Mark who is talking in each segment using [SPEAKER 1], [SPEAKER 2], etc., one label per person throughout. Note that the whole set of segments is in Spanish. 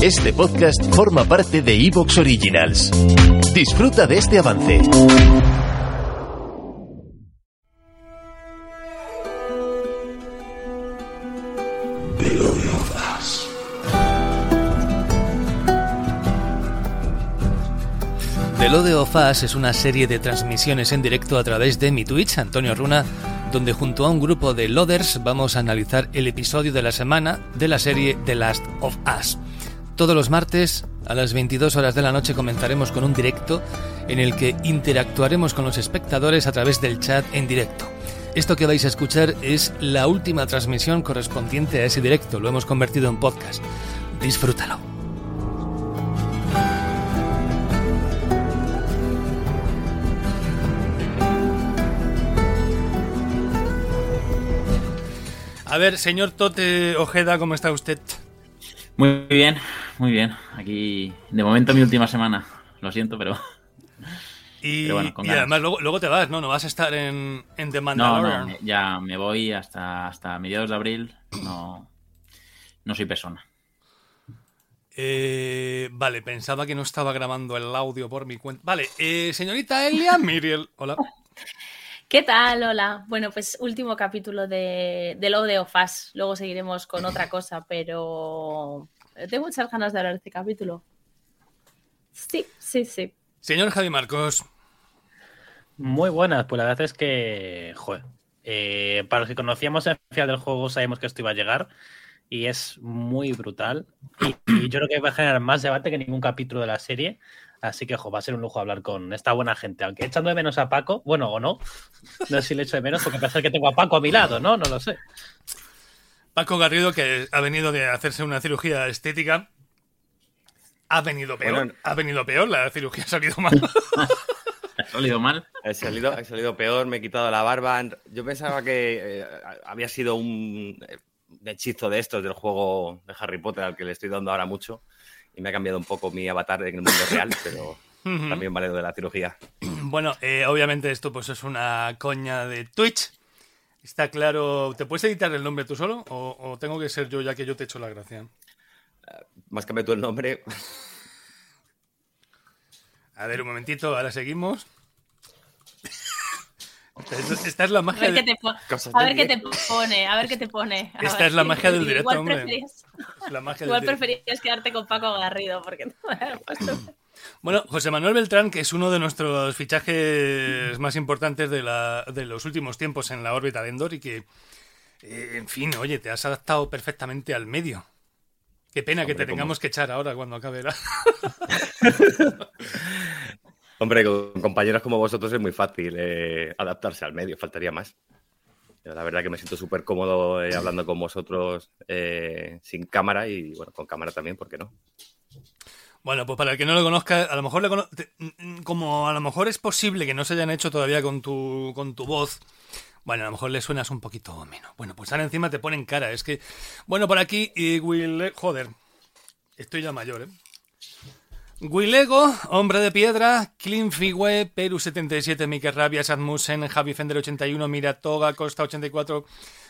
[SPEAKER 1] Este podcast forma parte de Evox Originals. Disfruta de este avance.
[SPEAKER 2] The Lode of Us es una serie de transmisiones en directo a través de mi Twitch, Antonio Runa, donde junto a un grupo de Loaders vamos a analizar el episodio de la semana de la serie The Last of Us. Todos los martes a las 22 horas de la noche comenzaremos con un directo en el que interactuaremos con los espectadores a través del chat en directo. Esto que vais a escuchar es la última transmisión correspondiente a ese directo, lo hemos convertido en podcast. Disfrútalo. A ver, señor Tote Ojeda, ¿cómo está usted?
[SPEAKER 3] Muy bien, muy bien. Aquí, de momento, mi última semana. Lo siento, pero.
[SPEAKER 2] Y,
[SPEAKER 3] Pero bueno, con
[SPEAKER 2] y además luego, luego te vas, ¿no? No vas a estar en, en The
[SPEAKER 3] No,
[SPEAKER 2] Mandalorian.
[SPEAKER 3] no, ya me voy hasta, hasta mediados de abril. No, no soy persona.
[SPEAKER 2] Eh, vale, pensaba que no estaba grabando el audio por mi cuenta. Vale, eh, señorita Elia Miriel. Hola.
[SPEAKER 4] ¿Qué tal? Hola. Bueno, pues último capítulo de, de Lo de Ofas. Luego seguiremos con otra cosa, pero tengo muchas ganas de hablar de este capítulo. Sí, sí, sí.
[SPEAKER 2] Señor Javi Marcos.
[SPEAKER 5] Muy buenas, pues la verdad es que, joder, eh, para los que conocíamos el final del juego sabemos que esto iba a llegar y es muy brutal y, y yo creo que va a generar más debate que ningún capítulo de la serie, así que jo, va a ser un lujo hablar con esta buena gente, aunque echando de menos a Paco, bueno o no, no sé si le echo de menos porque parece que tengo a Paco a mi lado, ¿no? No lo sé.
[SPEAKER 2] Paco Garrido, que ha venido de hacerse una cirugía estética. Ha venido peor.
[SPEAKER 6] Bueno.
[SPEAKER 2] Ha venido peor, la cirugía ha salido mal.
[SPEAKER 3] ¿Ha salido mal?
[SPEAKER 6] He salido, he salido peor, me he quitado la barba. Yo pensaba que eh, había sido un, un hechizo de estos del juego de Harry Potter al que le estoy dando ahora mucho y me ha cambiado un poco mi avatar en el mundo real, pero también vale lo de la cirugía.
[SPEAKER 2] Bueno, eh, obviamente esto pues es una coña de Twitch. Está claro. ¿Te puedes editar el nombre tú solo? ¿O, o tengo que ser yo ya que yo te echo la gracia?
[SPEAKER 6] Más que tú el nombre,
[SPEAKER 2] A ver, un momentito, ahora seguimos. Esta, es la
[SPEAKER 4] A
[SPEAKER 2] magia
[SPEAKER 4] ver qué
[SPEAKER 2] de,
[SPEAKER 4] te, po-
[SPEAKER 6] cosas
[SPEAKER 4] a ver qué te pone, a ver qué te pone. A
[SPEAKER 2] Esta
[SPEAKER 4] ver.
[SPEAKER 2] es la magia del directo,
[SPEAKER 4] igual
[SPEAKER 2] hombre.
[SPEAKER 4] Preferías,
[SPEAKER 2] la magia del
[SPEAKER 4] igual preferías quedarte con Paco Garrido, porque no
[SPEAKER 2] Bueno, José Manuel Beltrán, que es uno de nuestros fichajes más importantes de, la- de los últimos tiempos en la órbita de Endor y que, eh, en fin, oye, te has adaptado perfectamente al medio. Qué pena que
[SPEAKER 6] Hombre,
[SPEAKER 2] te tengamos que echar ahora cuando acabe la...
[SPEAKER 6] hombre, con compañeros como vosotros es muy fácil eh, adaptarse al medio, faltaría más. La verdad que me siento súper cómodo eh, hablando con vosotros eh, sin cámara y bueno, con cámara también, ¿por qué no?
[SPEAKER 2] Bueno, pues para el que no lo conozca, a lo mejor le cono- te- mm, como a lo mejor es posible que no se hayan hecho todavía con tu, con tu voz, bueno, a lo mejor le suenas un poquito menos. Bueno, pues ahora encima te ponen cara. Es que, bueno, por aquí, y Will, joder, estoy ya mayor, ¿eh? Willego, Hombre de Piedra, Klinfigue, Peru77, Mike Rabia, Sadmusen, Javi Fender 81, Miratoga, Costa 84,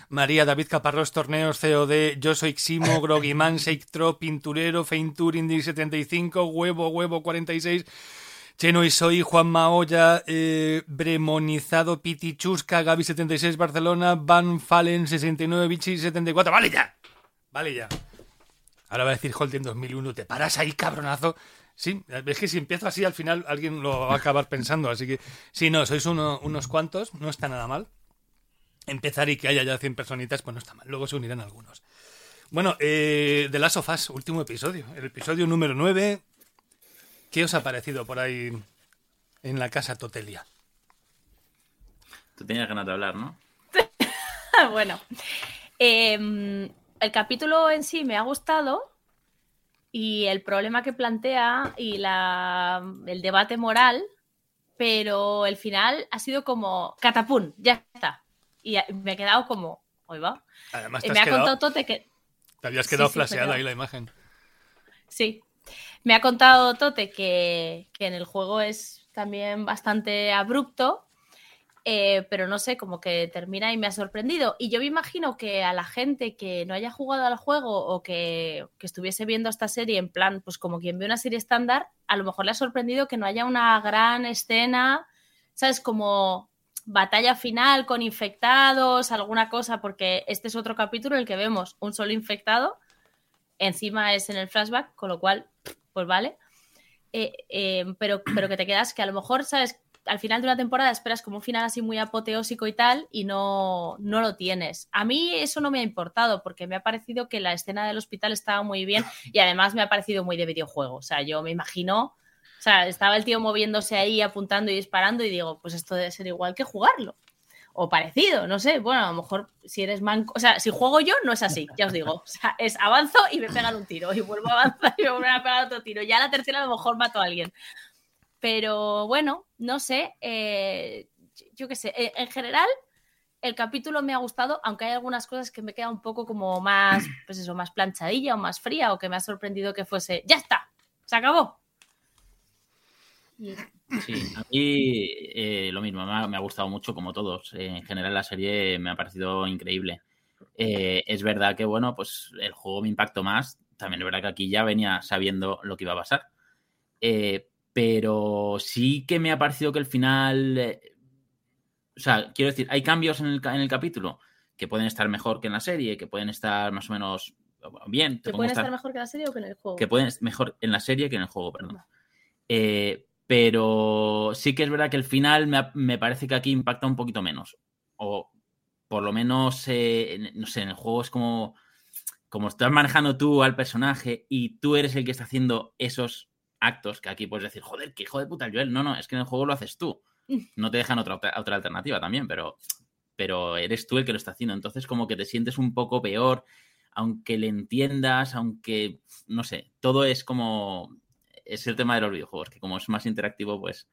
[SPEAKER 2] María, David Caparrós, Torneos, COD, Yo Soy Ximo, Grogiman, Seictro, Pinturero, Feintur, Indy 75, Huevo, Huevo 46, Cheno y Soy, Juan Maoya, eh, Bremonizado, Piti Chusca, Gaby 76, Barcelona, Van Fallen 69, Vichy 74, vale ya, vale ya. Ahora va a decir Holt en 2001, te paras ahí, cabronazo. Sí, es que si empiezo así al final alguien lo va a acabar pensando, así que sí, no, sois uno- unos cuantos, no está nada mal. Empezar y que haya ya 100 personitas, pues no está mal, luego se unirán algunos. Bueno, eh, The Last of Us, último episodio, el episodio número 9. ¿Qué os ha parecido por ahí en la casa Totelia?
[SPEAKER 3] Tú tenías ganas de hablar, ¿no?
[SPEAKER 4] bueno, em, el capítulo en sí me ha gustado y el problema que plantea y la, el debate moral, pero el final ha sido como catapum, ya está. Y me he quedado como, hoy va.
[SPEAKER 2] Además, te, has
[SPEAKER 4] me ha
[SPEAKER 2] quedado-
[SPEAKER 4] contado Tote que,
[SPEAKER 2] te habías quedado
[SPEAKER 4] sí,
[SPEAKER 2] flaseada
[SPEAKER 4] pero-
[SPEAKER 2] ahí la imagen.
[SPEAKER 4] Sí. Me ha contado Tote que, que en el juego es también bastante abrupto. Eh, pero no sé, como que termina y me ha sorprendido. Y yo me imagino que a la gente que no haya jugado al juego o que, que estuviese viendo esta serie en plan, pues como quien ve una serie estándar, a lo mejor le ha sorprendido que no haya una gran escena, ¿sabes? Como batalla final con infectados, alguna cosa, porque este es otro capítulo en el que vemos un solo infectado, encima es en el flashback, con lo cual, pues vale. Eh, eh, pero, pero que te quedas que a lo mejor, ¿sabes? Al final de una temporada esperas como un final así muy apoteósico y tal, y no, no lo tienes. A mí eso no me ha importado, porque me ha parecido que la escena del hospital estaba muy bien y además me ha parecido muy de videojuego. O sea, yo me imagino o sea, estaba el tío moviéndose ahí, apuntando y disparando, y digo, pues esto debe ser igual que jugarlo. O parecido, no sé. Bueno, a lo mejor si eres manco. O sea, si juego yo, no es así, ya os digo. O sea, es avanzo y me pegan un tiro. Y vuelvo a avanzar y me vuelven a pegar otro tiro. Ya la tercera a lo mejor mato a alguien. Pero bueno, no sé. eh, yo qué sé. eh, En general, el capítulo me ha gustado, aunque hay algunas cosas que me queda un poco como más, pues eso, más planchadilla o más fría, o que me ha sorprendido que fuese. ¡Ya está! ¡Se acabó!
[SPEAKER 3] Sí, a mí eh, lo mismo, me ha, me ha gustado mucho como todos. Eh, en general la serie me ha parecido increíble. Eh, es verdad que, bueno, pues el juego me impactó más. También es verdad que aquí ya venía sabiendo lo que iba a pasar. Pero sí que me ha parecido que el final... o sea, quiero decir, hay cambios en el, en el capítulo que pueden estar mejor que en la serie, que pueden estar más o menos bien. te
[SPEAKER 4] ¿Que pueden
[SPEAKER 3] esta-
[SPEAKER 4] estar mejor que la serie o que en el juego?
[SPEAKER 3] que pueden mejor en la serie que en el juego, perdón. Eh, pero sí que es verdad que el final me, me parece que aquí impacta un poquito menos. O por lo menos, eh, no sé, en el juego es como, como estás manejando tú al personaje y tú eres el que está haciendo esos actos, que aquí puedes decir, joder, qué hijo de puta el Joel. No, no, es que en el juego lo haces tú. No te dejan otra, otra alternativa también, pero, pero eres tú el que lo está haciendo. Entonces como que te sientes un poco peor, aunque le entiendas, aunque, no sé, todo es como... Es el tema de los videojuegos, que como es más interactivo, pues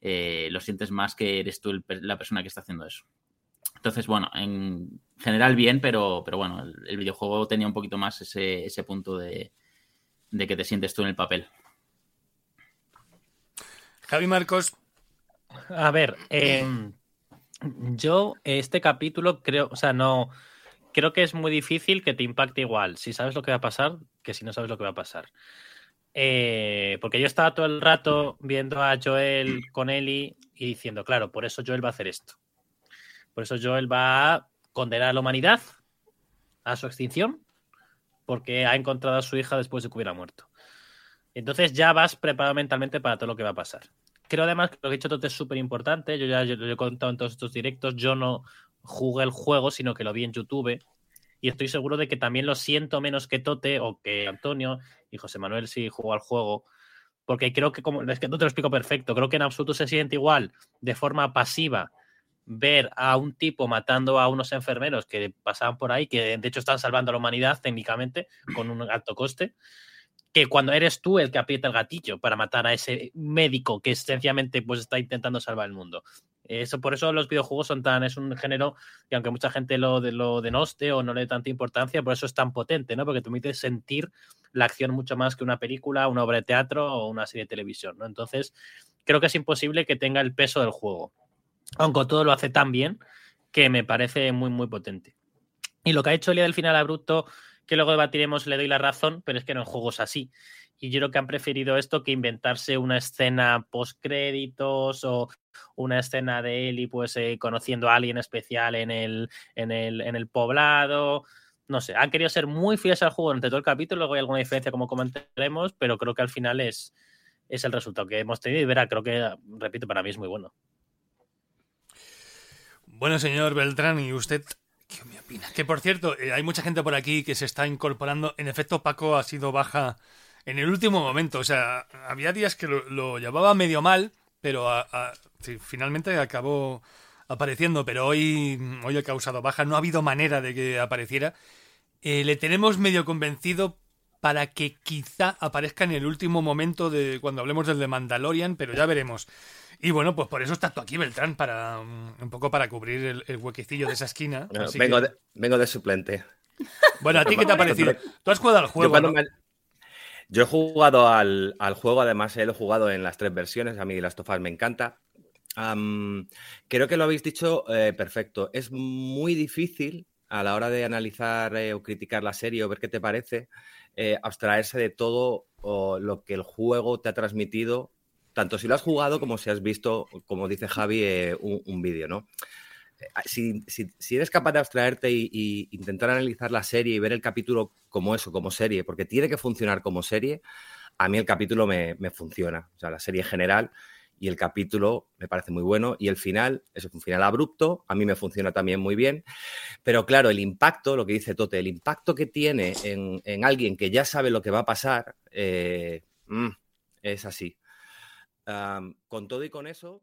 [SPEAKER 3] eh, lo sientes más que eres tú el la persona que está haciendo eso. Entonces, bueno, en general bien, pero, pero bueno, el, el videojuego tenía un poquito más ese, ese punto de, de que te sientes tú en el papel.
[SPEAKER 2] Javi Marcos,
[SPEAKER 5] A ver, eh, yo este capítulo creo, o sea, no, creo que es muy difícil que te impacte igual si sabes lo que va a pasar que si no sabes lo que va a pasar. Eh, porque yo estaba todo el rato viendo a Joel con Ellie y diciendo, claro, por eso Joel va a hacer esto. Por eso Joel va a condenar a la humanidad a su extinción porque ha encontrado a su hija después de que hubiera muerto. Entonces ya vas preparado mentalmente para todo lo que va a pasar. Creo además que lo que ha dicho Tote es súper importante. Yo ya lo he contado en todos estos directos. Yo no jugué el juego, sino que lo vi en YouTube. Y estoy seguro de que también lo siento menos que Tote o que Antonio y José Manuel si jugó al juego. Porque creo que, como es que no te lo explico perfecto, creo que en absoluto se siente igual de forma pasiva ver a un tipo matando a unos enfermeros que pasaban por ahí, que de hecho están salvando a la humanidad técnicamente con un alto coste, que cuando eres tú el que aprieta el gatillo para matar a ese médico que sencillamente pues está intentando salvar el mundo. Eso, por eso los videojuegos son tan, es un género que aunque mucha gente lo, de, lo denoste o no le dé tanta importancia, por eso es tan potente, ¿no? Porque te permite sentir la acción mucho más que una película, una obra de teatro o una serie de televisión, ¿no? Entonces, creo que es imposible que tenga el peso del juego. Aunque todo lo hace tan bien que me parece muy, muy potente. Y lo que ha hecho el día del final abrupto, que luego debatiremos, le doy la razón, pero es que no en juegos así. Y yo creo que han preferido esto que inventarse una escena post créditos o una escena de Eli pues eh, conociendo a alguien especial en el, en, el, en el poblado. No sé, han querido ser muy fieles al juego durante todo el capítulo, luego hay alguna diferencia como comentaremos, pero creo que al final es, es el resultado que hemos tenido y verá, creo que, repito, para mí es muy bueno.
[SPEAKER 2] Bueno, señor Beltrán, ¿y usted qué me opina? Que por cierto, eh, hay mucha gente por aquí que se está incorporando. En efecto, Paco ha sido baja en el último momento. O sea, había días que lo, lo llevaba medio mal, pero a- a- sí, finalmente acabó apareciendo. Pero hoy, hoy ha causado baja. No ha habido manera de que apareciera. Eh, le tenemos medio convencido para que quizá aparezca en el último momento de cuando hablemos del de Mandalorian, pero ya veremos. Y bueno, pues por eso estás tú aquí, Beltrán, para um, un poco para cubrir el, el huequecillo de esa esquina.
[SPEAKER 6] Bueno, vengo,
[SPEAKER 2] que-
[SPEAKER 6] de, vengo de suplente.
[SPEAKER 2] Bueno, ¿a ti qué te ha parecido? Tú has jugado al
[SPEAKER 6] Yo,
[SPEAKER 2] juego,
[SPEAKER 6] cuando
[SPEAKER 2] ¿no?
[SPEAKER 6] me- yo he jugado al, al juego, además él he jugado en las tres versiones, a mí Last of Us me encanta. Creo que lo habéis dicho eh, perfecto. Es muy difícil a la hora de analizar eh, o criticar la serie o ver qué te parece, eh, abstraerse de todo o lo que el juego te ha transmitido, tanto si lo has jugado como si has visto, como dice Javi, eh, un vídeo, ¿no? Si, si- eres capaz de abstraerte y, intentar analizar la serie y ver el capítulo como eso, como serie, porque tiene que funcionar como serie, a mí el capítulo me, funciona. O sea, la serie en general y el capítulo me parece muy bueno y el final, es un final abrupto, a mí me funciona también muy bien, pero claro, el impacto, lo que dice Tote, el impacto que tiene en, en alguien que ya sabe lo que va a pasar, eh, mm, es así. Con todo y con eso...